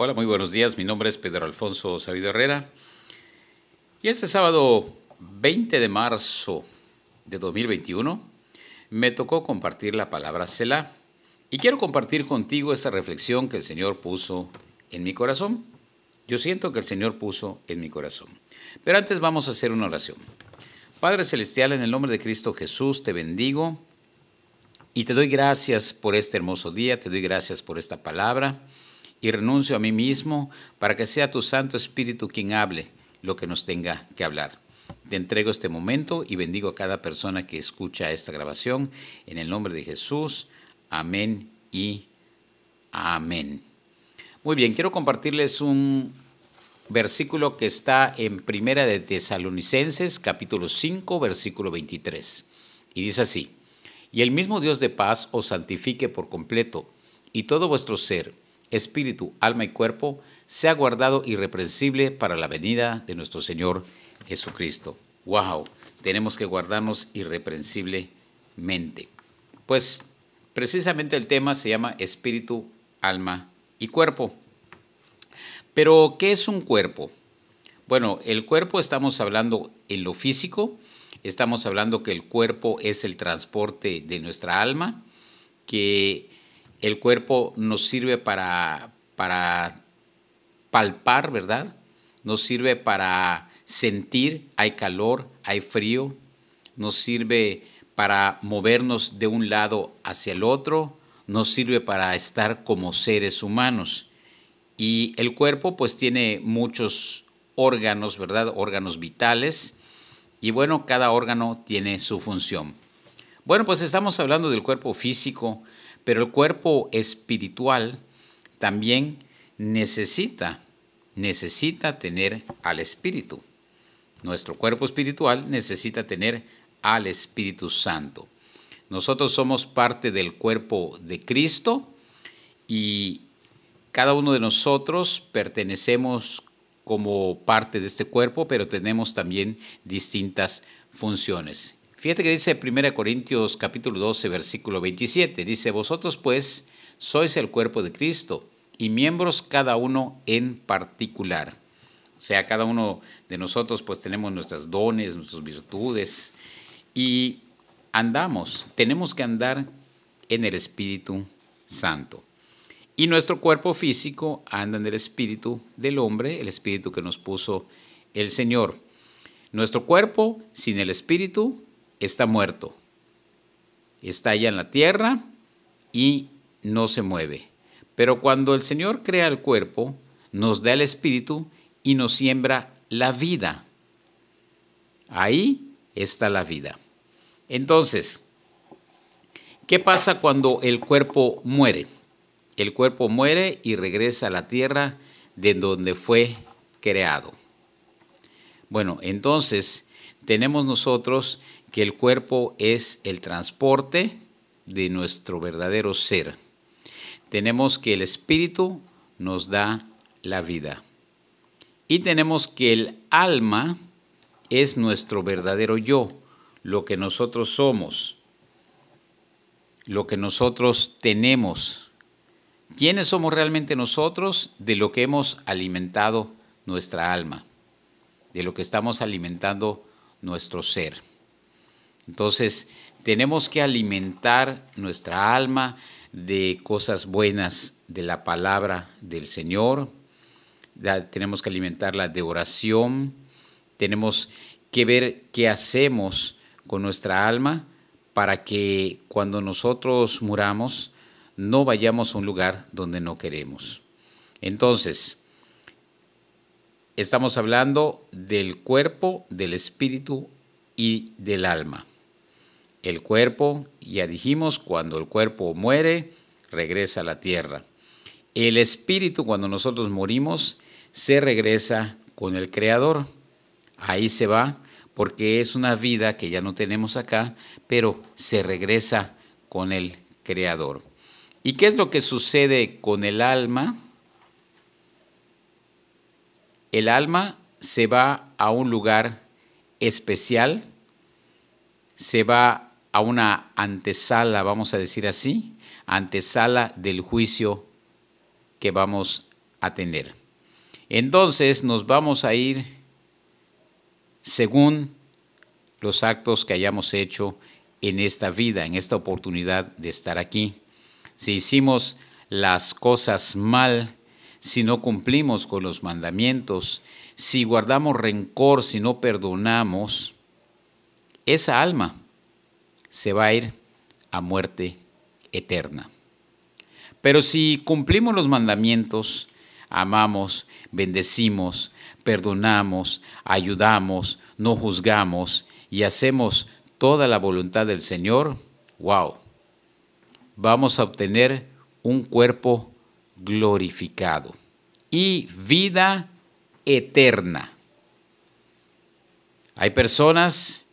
Hola, muy buenos días. Mi nombre es Pedro Alfonso Sabido Herrera. Y este sábado 20 de marzo de 2021 me tocó compartir la palabra Selah. Y quiero compartir contigo esta reflexión que el Señor puso en mi corazón. Yo siento que el Señor puso en mi corazón. Pero antes vamos a hacer una oración. Padre Celestial, en el nombre de Cristo Jesús, te bendigo y te doy gracias por este hermoso día, te doy gracias por esta palabra y renuncio a mí mismo para que sea tu Santo Espíritu quien hable lo que nos tenga que hablar. Te entrego este momento y bendigo a cada persona que escucha esta grabación en el nombre de Jesús. Amén y amén. Muy bien, quiero compartirles un versículo que está en Primera de Tesalonicenses, capítulo 5, versículo 23. Y dice así: Y el mismo Dios de paz os santifique por completo, y todo vuestro ser espíritu, alma y cuerpo, sea guardado irreprensible para la venida de nuestro Señor Jesucristo. ¡Wow! Tenemos que guardarnos irreprensiblemente. Pues precisamente el tema se llama espíritu, alma y cuerpo. Pero, ¿qué es un cuerpo? Bueno, el cuerpo estamos hablando en lo físico, estamos hablando que el cuerpo es el transporte de nuestra alma, que el cuerpo nos sirve para, para palpar, ¿verdad? Nos sirve para sentir, hay calor, hay frío, nos sirve para movernos de un lado hacia el otro, nos sirve para estar como seres humanos. Y el cuerpo pues tiene muchos órganos, ¿verdad? Órganos vitales. Y bueno, cada órgano tiene su función. Bueno, pues estamos hablando del cuerpo físico, pero el cuerpo espiritual también necesita, necesita tener al Espíritu. Nuestro cuerpo espiritual necesita tener al Espíritu Santo. Nosotros somos parte del cuerpo de Cristo y cada uno de nosotros pertenecemos como parte de este cuerpo, pero tenemos también distintas funciones. Fíjate que dice 1 Corintios capítulo 12, versículo 27. Dice, vosotros pues sois el cuerpo de Cristo y miembros cada uno en particular. O sea, cada uno de nosotros pues tenemos nuestras dones, nuestras virtudes y andamos, tenemos que andar en el Espíritu Santo. Y nuestro cuerpo físico anda en el Espíritu del hombre, el Espíritu que nos puso el Señor. Nuestro cuerpo sin el Espíritu está muerto. Está allá en la tierra y no se mueve. Pero cuando el Señor crea el cuerpo, nos da el espíritu y nos siembra la vida. Ahí está la vida. Entonces, ¿qué pasa cuando el cuerpo muere? El cuerpo muere y regresa a la tierra de donde fue creado. Bueno, entonces tenemos nosotros que el cuerpo es el transporte de nuestro verdadero ser. Tenemos que el espíritu nos da la vida. Y tenemos que el alma es nuestro verdadero yo, lo que nosotros somos, lo que nosotros tenemos. ¿Quiénes somos realmente nosotros? De lo que hemos alimentado nuestra alma, de lo que estamos alimentando nuestro ser. Entonces, tenemos que alimentar nuestra alma de cosas buenas de la palabra del Señor, tenemos que alimentarla de oración, tenemos que ver qué hacemos con nuestra alma para que cuando nosotros muramos no vayamos a un lugar donde no queremos. Entonces, estamos hablando del cuerpo, del espíritu y del alma. El cuerpo, ya dijimos, cuando el cuerpo muere, regresa a la tierra. El espíritu, cuando nosotros morimos, se regresa con el Creador. Ahí se va porque es una vida que ya no tenemos acá, pero se regresa con el Creador. ¿Y qué es lo que sucede con el alma? El alma se va a un lugar especial, se va a una antesala, vamos a decir así, antesala del juicio que vamos a tener. Entonces nos vamos a ir según los actos que hayamos hecho en esta vida, en esta oportunidad de estar aquí. Si hicimos las cosas mal, si no cumplimos con los mandamientos, si guardamos rencor, si no perdonamos, esa alma se va a ir a muerte eterna. Pero si cumplimos los mandamientos, amamos, bendecimos, perdonamos, ayudamos, no juzgamos y hacemos toda la voluntad del Señor, wow, vamos a obtener un cuerpo glorificado y vida eterna. Hay personas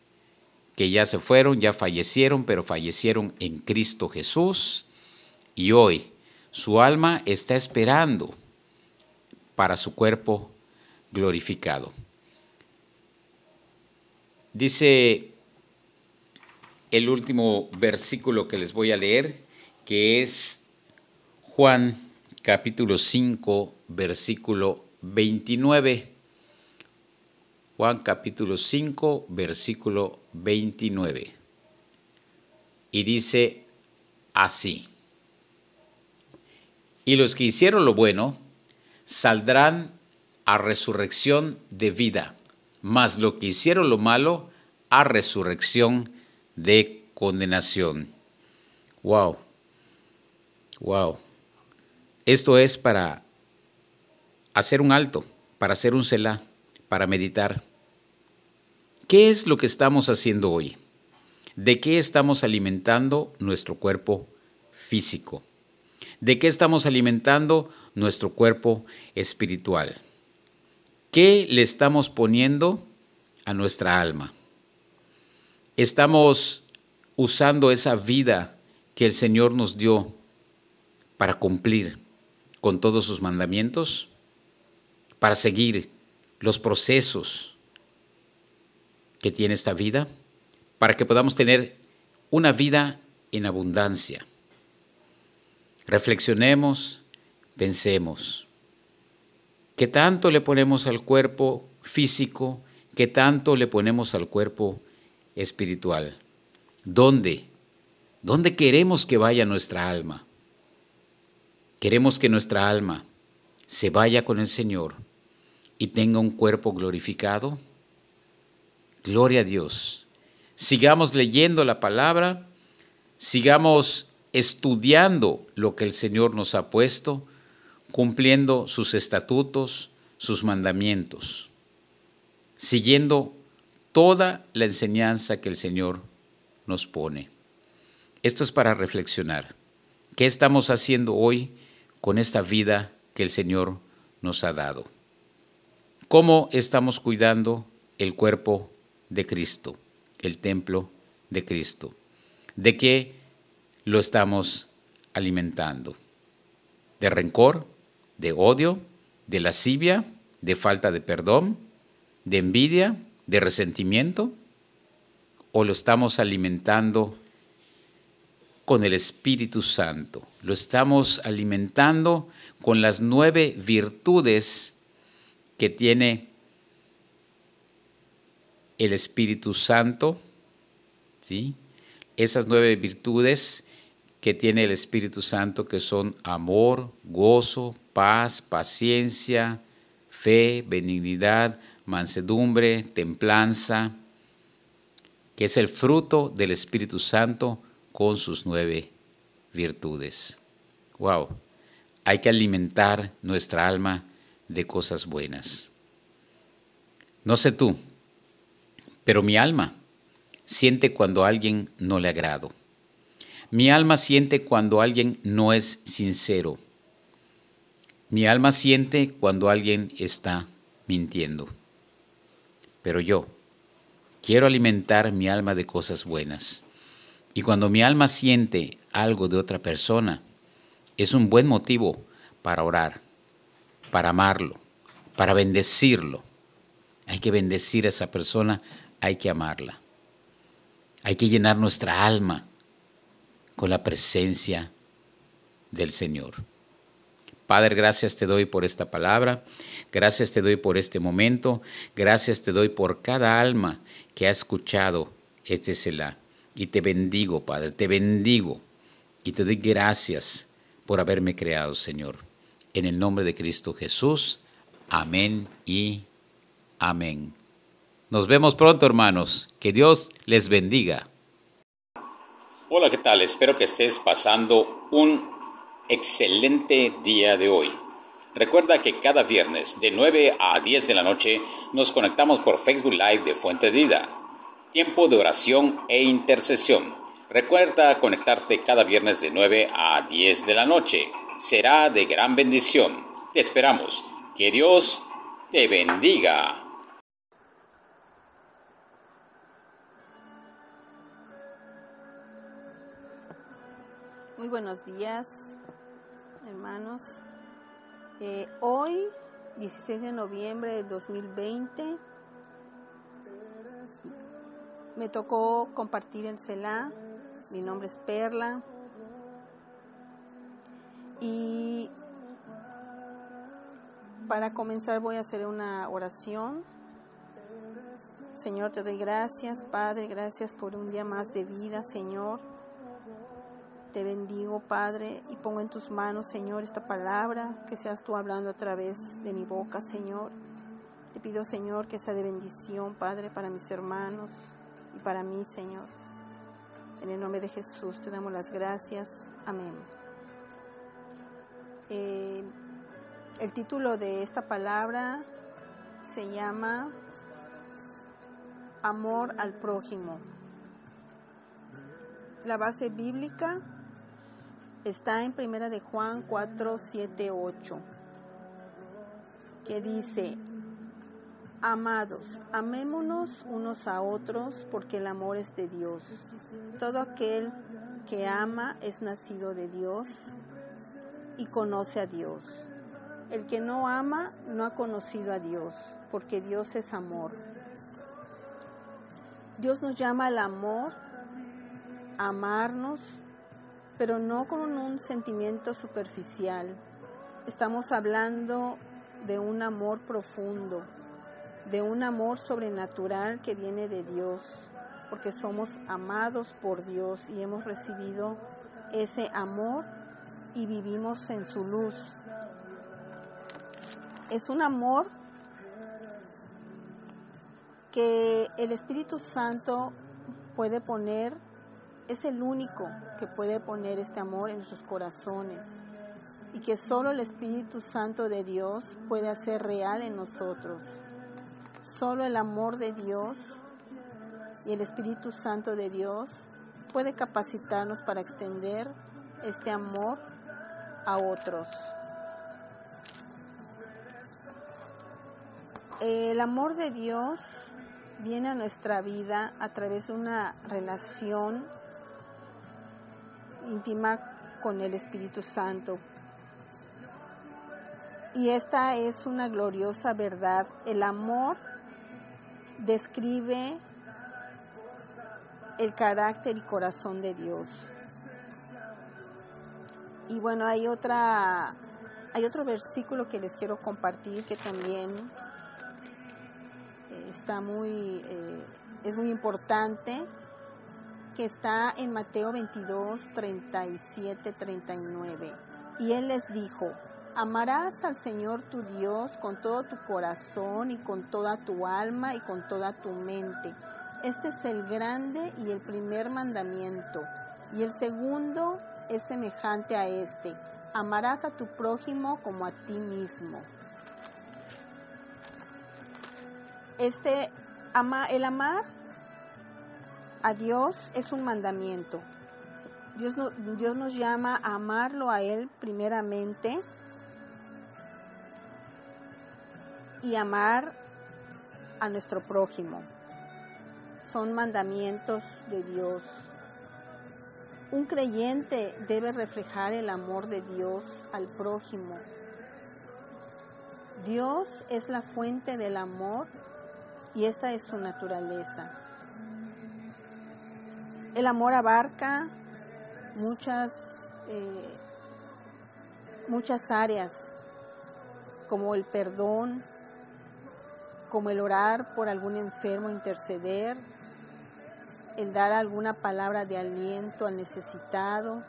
que ya se fueron, ya fallecieron, pero fallecieron en Cristo Jesús y hoy su alma está esperando para su cuerpo glorificado. Dice el último versículo que les voy a leer, que es Juan capítulo 5, versículo 29. Juan capítulo 5, versículo 29. Y dice así. Y los que hicieron lo bueno saldrán a resurrección de vida, mas lo que hicieron lo malo a resurrección de condenación. Wow. Wow. Esto es para hacer un alto, para hacer un celá para meditar. ¿Qué es lo que estamos haciendo hoy? ¿De qué estamos alimentando nuestro cuerpo físico? ¿De qué estamos alimentando nuestro cuerpo espiritual? ¿Qué le estamos poniendo a nuestra alma? ¿Estamos usando esa vida que el Señor nos dio para cumplir con todos sus mandamientos? ¿Para seguir los procesos que tiene esta vida para que podamos tener una vida en abundancia. Reflexionemos, pensemos. ¿Qué tanto le ponemos al cuerpo físico? ¿Qué tanto le ponemos al cuerpo espiritual? ¿Dónde? ¿Dónde queremos que vaya nuestra alma? Queremos que nuestra alma se vaya con el Señor y tenga un cuerpo glorificado? Gloria a Dios. Sigamos leyendo la palabra, sigamos estudiando lo que el Señor nos ha puesto, cumpliendo sus estatutos, sus mandamientos, siguiendo toda la enseñanza que el Señor nos pone. Esto es para reflexionar. ¿Qué estamos haciendo hoy con esta vida que el Señor nos ha dado? ¿Cómo estamos cuidando el cuerpo de Cristo, el templo de Cristo? ¿De qué lo estamos alimentando? ¿De rencor? ¿De odio? ¿De lascivia? ¿De falta de perdón? ¿De envidia? ¿De resentimiento? ¿O lo estamos alimentando con el Espíritu Santo? Lo estamos alimentando con las nueve virtudes que tiene el Espíritu Santo, ¿sí? esas nueve virtudes que tiene el Espíritu Santo, que son amor, gozo, paz, paciencia, fe, benignidad, mansedumbre, templanza, que es el fruto del Espíritu Santo con sus nueve virtudes. Wow, hay que alimentar nuestra alma de cosas buenas. No sé tú, pero mi alma siente cuando a alguien no le agrado. Mi alma siente cuando alguien no es sincero. Mi alma siente cuando alguien está mintiendo. Pero yo quiero alimentar mi alma de cosas buenas. Y cuando mi alma siente algo de otra persona, es un buen motivo para orar para amarlo, para bendecirlo. Hay que bendecir a esa persona, hay que amarla. Hay que llenar nuestra alma con la presencia del Señor. Padre, gracias te doy por esta palabra, gracias te doy por este momento, gracias te doy por cada alma que ha escuchado este Selah. Y te bendigo, Padre, te bendigo y te doy gracias por haberme creado, Señor. En el nombre de Cristo Jesús, amén y amén. Nos vemos pronto, hermanos. Que Dios les bendiga. Hola, ¿qué tal? Espero que estés pasando un excelente día de hoy. Recuerda que cada viernes de 9 a 10 de la noche nos conectamos por Facebook Live de Fuente de Vida. Tiempo de oración e intercesión. Recuerda conectarte cada viernes de 9 a 10 de la noche. Será de gran bendición. Te esperamos. Que Dios te bendiga. Muy buenos días, hermanos. Eh, hoy, 16 de noviembre del 2020, me tocó compartir el CELA. Mi nombre es Perla. Y para comenzar voy a hacer una oración. Señor, te doy gracias, Padre, gracias por un día más de vida, Señor. Te bendigo, Padre, y pongo en tus manos, Señor, esta palabra, que seas tú hablando a través de mi boca, Señor. Te pido, Señor, que sea de bendición, Padre, para mis hermanos y para mí, Señor. En el nombre de Jesús te damos las gracias. Amén. Eh, el título de esta palabra se llama Amor al prójimo. La base bíblica está en Primera de Juan 4, 7, 8, que dice, Amados, amémonos unos a otros porque el amor es de Dios. Todo aquel que ama es nacido de Dios y conoce a Dios. El que no ama no ha conocido a Dios, porque Dios es amor. Dios nos llama al amor, a amarnos, pero no con un sentimiento superficial. Estamos hablando de un amor profundo, de un amor sobrenatural que viene de Dios, porque somos amados por Dios y hemos recibido ese amor y vivimos en su luz. Es un amor que el Espíritu Santo puede poner es el único que puede poner este amor en nuestros corazones y que solo el Espíritu Santo de Dios puede hacer real en nosotros. Solo el amor de Dios y el Espíritu Santo de Dios puede capacitarnos para extender este amor a otros. El amor de Dios viene a nuestra vida a través de una relación íntima con el Espíritu Santo. Y esta es una gloriosa verdad. El amor describe el carácter y corazón de Dios. Y bueno, hay otra hay otro versículo que les quiero compartir que también eh, está muy eh, es muy importante que está en Mateo 22, 37, 39. Y él les dijo, amarás al Señor tu Dios con todo tu corazón y con toda tu alma y con toda tu mente. Este es el grande y el primer mandamiento. Y el segundo es semejante a este. Amarás a tu prójimo como a ti mismo. Este ama, el amar a Dios es un mandamiento. Dios, Dios nos llama a amarlo a Él primeramente y amar a nuestro prójimo. Son mandamientos de Dios. Un creyente debe reflejar el amor de Dios al prójimo. Dios es la fuente del amor y esta es su naturaleza. El amor abarca muchas, eh, muchas áreas, como el perdón, como el orar por algún enfermo, interceder, el dar alguna palabra de aliento al necesitado,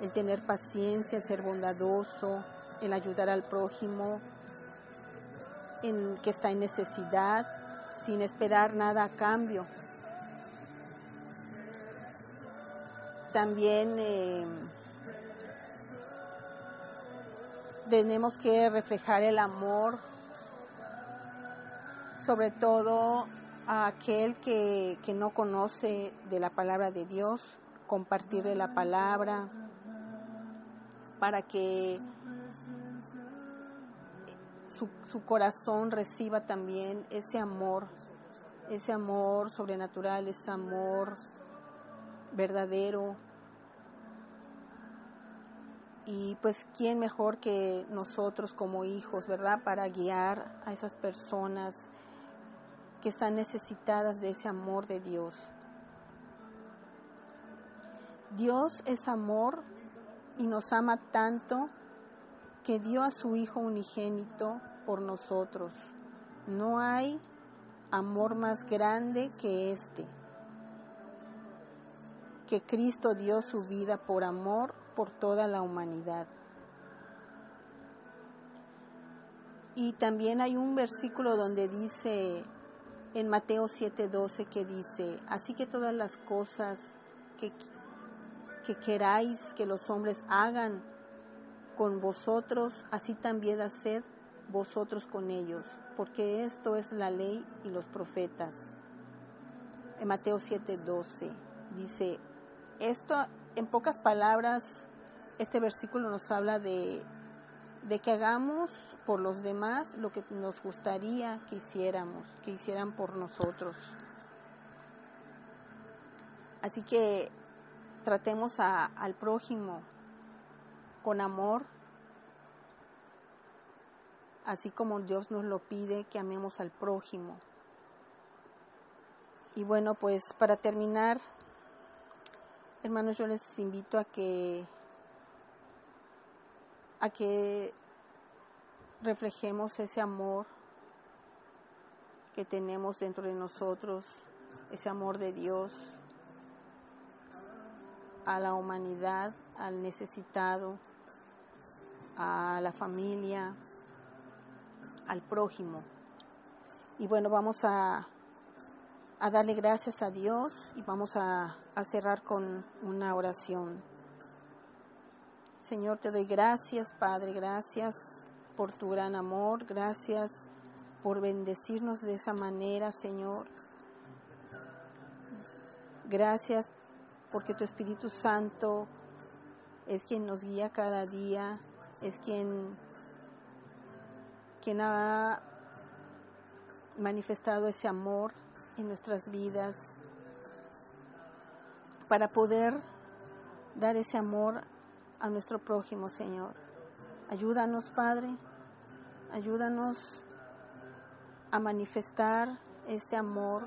el tener paciencia, el ser bondadoso, el ayudar al prójimo en que está en necesidad, sin esperar nada a cambio. También eh, tenemos que reflejar el amor, sobre todo a aquel que, que no conoce de la palabra de Dios, compartirle la palabra para que su, su, corazón reciba también ese amor, ese amor sobrenatural, ese amor verdadero. Y pues, ¿quién mejor que nosotros como hijos, verdad? Para guiar a esas personas que están necesitadas de ese amor de Dios. Dios es amor y nos ama tanto que dio a su Hijo unigénito por nosotros. No hay amor más grande que este, que Cristo dio su vida por amor por toda la humanidad. Y también hay un versículo donde dice, en Mateo 7:12, que dice, así que todas las cosas que, que queráis que los hombres hagan con vosotros, así también haced vosotros con ellos, porque esto es la ley y los profetas. En Mateo 7:12 dice, esto en pocas palabras, este versículo nos habla de, de que hagamos por los demás lo que nos gustaría que hiciéramos, que hicieran por nosotros. Así que tratemos al prójimo con amor, así como Dios nos lo pide, que amemos al prójimo. Y bueno, pues para terminar, hermanos, yo les invito a que a que reflejemos ese amor que tenemos dentro de nosotros, ese amor de Dios a la humanidad, al necesitado, a la familia, al prójimo. Y bueno, vamos a, a darle gracias a Dios y vamos a, cerrar con una oración. Señor, te doy gracias, Padre, gracias por tu gran amor, gracias por bendecirnos de esa manera, Señor. Gracias porque tu Espíritu Santo es quien nos guía cada día, es quien, quien ha manifestado ese amor nuestras vidas para poder dar ese amor a nuestro prójimo, Señor. Ayúdanos, Padre, ayúdanos a manifestar ese amor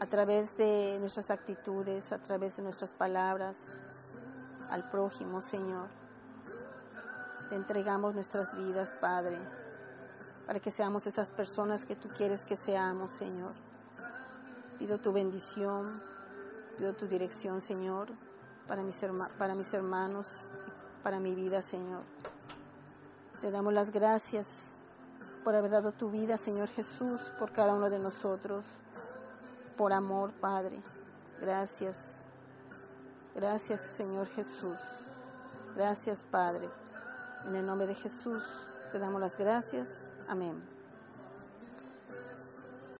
a través de nuestras actitudes, a través de nuestras palabras al prójimo, Señor. Te entregamos nuestras vidas, Padre, para que seamos esas personas que tú quieres que seamos, Señor. Pido tu bendición, pido tu dirección, Señor, para mis, para mis hermanos, para mi vida, Señor. Te damos las gracias por haber dado tu vida, Señor Jesús, por cada uno de nosotros, por amor, Padre. Gracias. Gracias, Señor Jesús. Gracias, Padre. En el nombre de Jesús te damos las gracias. Amén.